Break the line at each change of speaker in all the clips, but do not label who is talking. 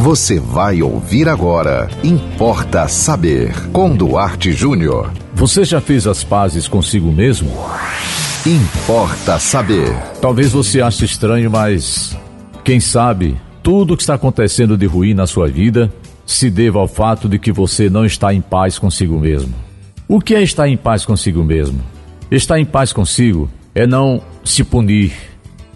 Você vai ouvir agora. Importa saber. Com Duarte Júnior.
Você já fez as pazes consigo mesmo?
Importa saber.
Talvez você ache estranho, mas quem sabe tudo o que está acontecendo de ruim na sua vida se deva ao fato de que você não está em paz consigo mesmo. O que é estar em paz consigo mesmo? Estar em paz consigo é não se punir,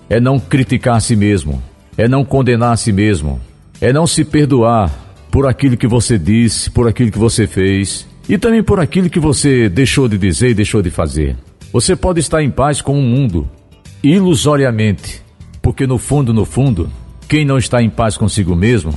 é não criticar a si mesmo, é não condenar a si mesmo, é não se perdoar por aquilo que você disse, por aquilo que você fez e também por aquilo que você deixou de dizer e deixou de fazer. Você pode estar em paz com o mundo, ilusoriamente, porque no fundo, no fundo, quem não está em paz consigo mesmo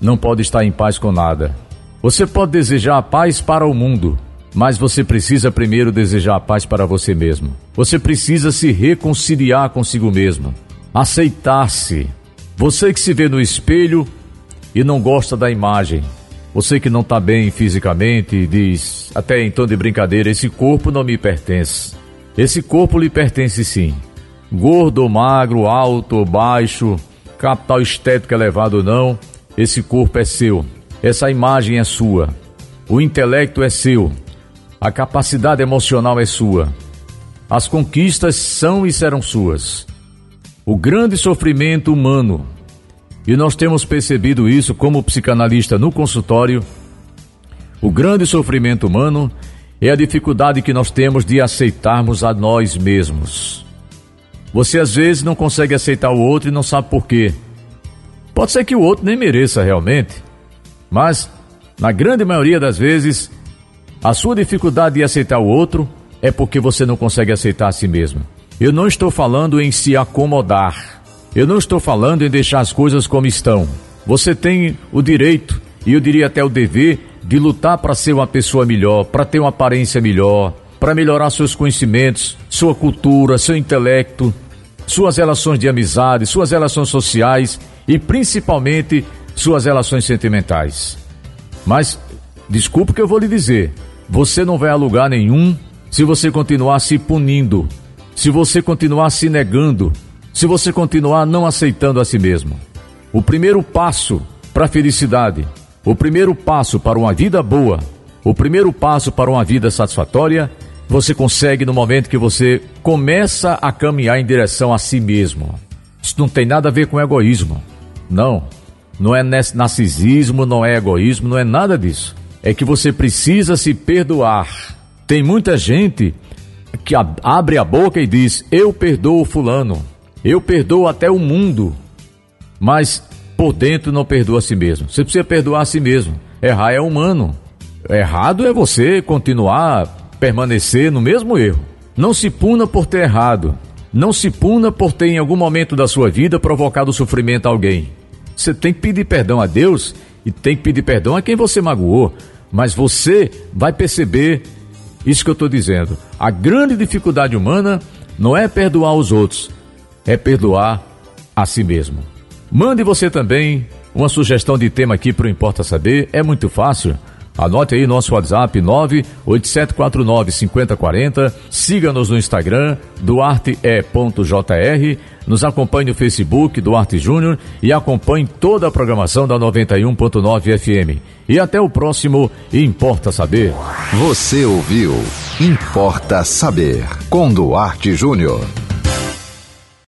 não pode estar em paz com nada. Você pode desejar a paz para o mundo, mas você precisa primeiro desejar a paz para você mesmo. Você precisa se reconciliar consigo mesmo, aceitar-se. Você que se vê no espelho e não gosta da imagem. Você que não está bem fisicamente diz, até em tom de brincadeira, esse corpo não me pertence. Esse corpo lhe pertence sim. Gordo magro, alto baixo, capital estético elevado ou não, esse corpo é seu. Essa imagem é sua. O intelecto é seu. A capacidade emocional é sua. As conquistas são e serão suas. O grande sofrimento humano e nós temos percebido isso como psicanalista no consultório. O grande sofrimento humano é a dificuldade que nós temos de aceitarmos a nós mesmos. Você às vezes não consegue aceitar o outro e não sabe por quê. Pode ser que o outro nem mereça realmente, mas na grande maioria das vezes, a sua dificuldade de aceitar o outro é porque você não consegue aceitar a si mesmo. Eu não estou falando em se acomodar. Eu não estou falando em deixar as coisas como estão. Você tem o direito, e eu diria até o dever, de lutar para ser uma pessoa melhor, para ter uma aparência melhor, para melhorar seus conhecimentos, sua cultura, seu intelecto, suas relações de amizade, suas relações sociais e principalmente suas relações sentimentais. Mas, desculpe que eu vou lhe dizer, você não vai a lugar nenhum se você continuar se punindo, se você continuar se negando, se você continuar não aceitando a si mesmo. O primeiro passo para a felicidade, o primeiro passo para uma vida boa, o primeiro passo para uma vida satisfatória, você consegue no momento que você começa a caminhar em direção a si mesmo. Isso não tem nada a ver com egoísmo. Não. Não é narcisismo, não é egoísmo, não é nada disso. É que você precisa se perdoar. Tem muita gente que abre a boca e diz: Eu perdoo Fulano. Eu perdoo até o mundo, mas por dentro não perdoa a si mesmo. Você precisa perdoar a si mesmo. Errar é humano. Errado é você continuar, permanecer no mesmo erro. Não se puna por ter errado. Não se puna por ter em algum momento da sua vida provocado sofrimento a alguém. Você tem que pedir perdão a Deus e tem que pedir perdão a quem você magoou. Mas você vai perceber isso que eu estou dizendo. A grande dificuldade humana não é perdoar os outros, é perdoar a si mesmo. Mande você também uma sugestão de tema aqui para o Importa Saber. É muito fácil. Anote aí nosso WhatsApp 987495040. Siga-nos no Instagram, duarte.jr. Nos acompanhe no Facebook, Duarte Júnior. E acompanhe toda a programação da 91.9 FM. E até o próximo Importa Saber.
Você ouviu Importa Saber com Duarte Júnior.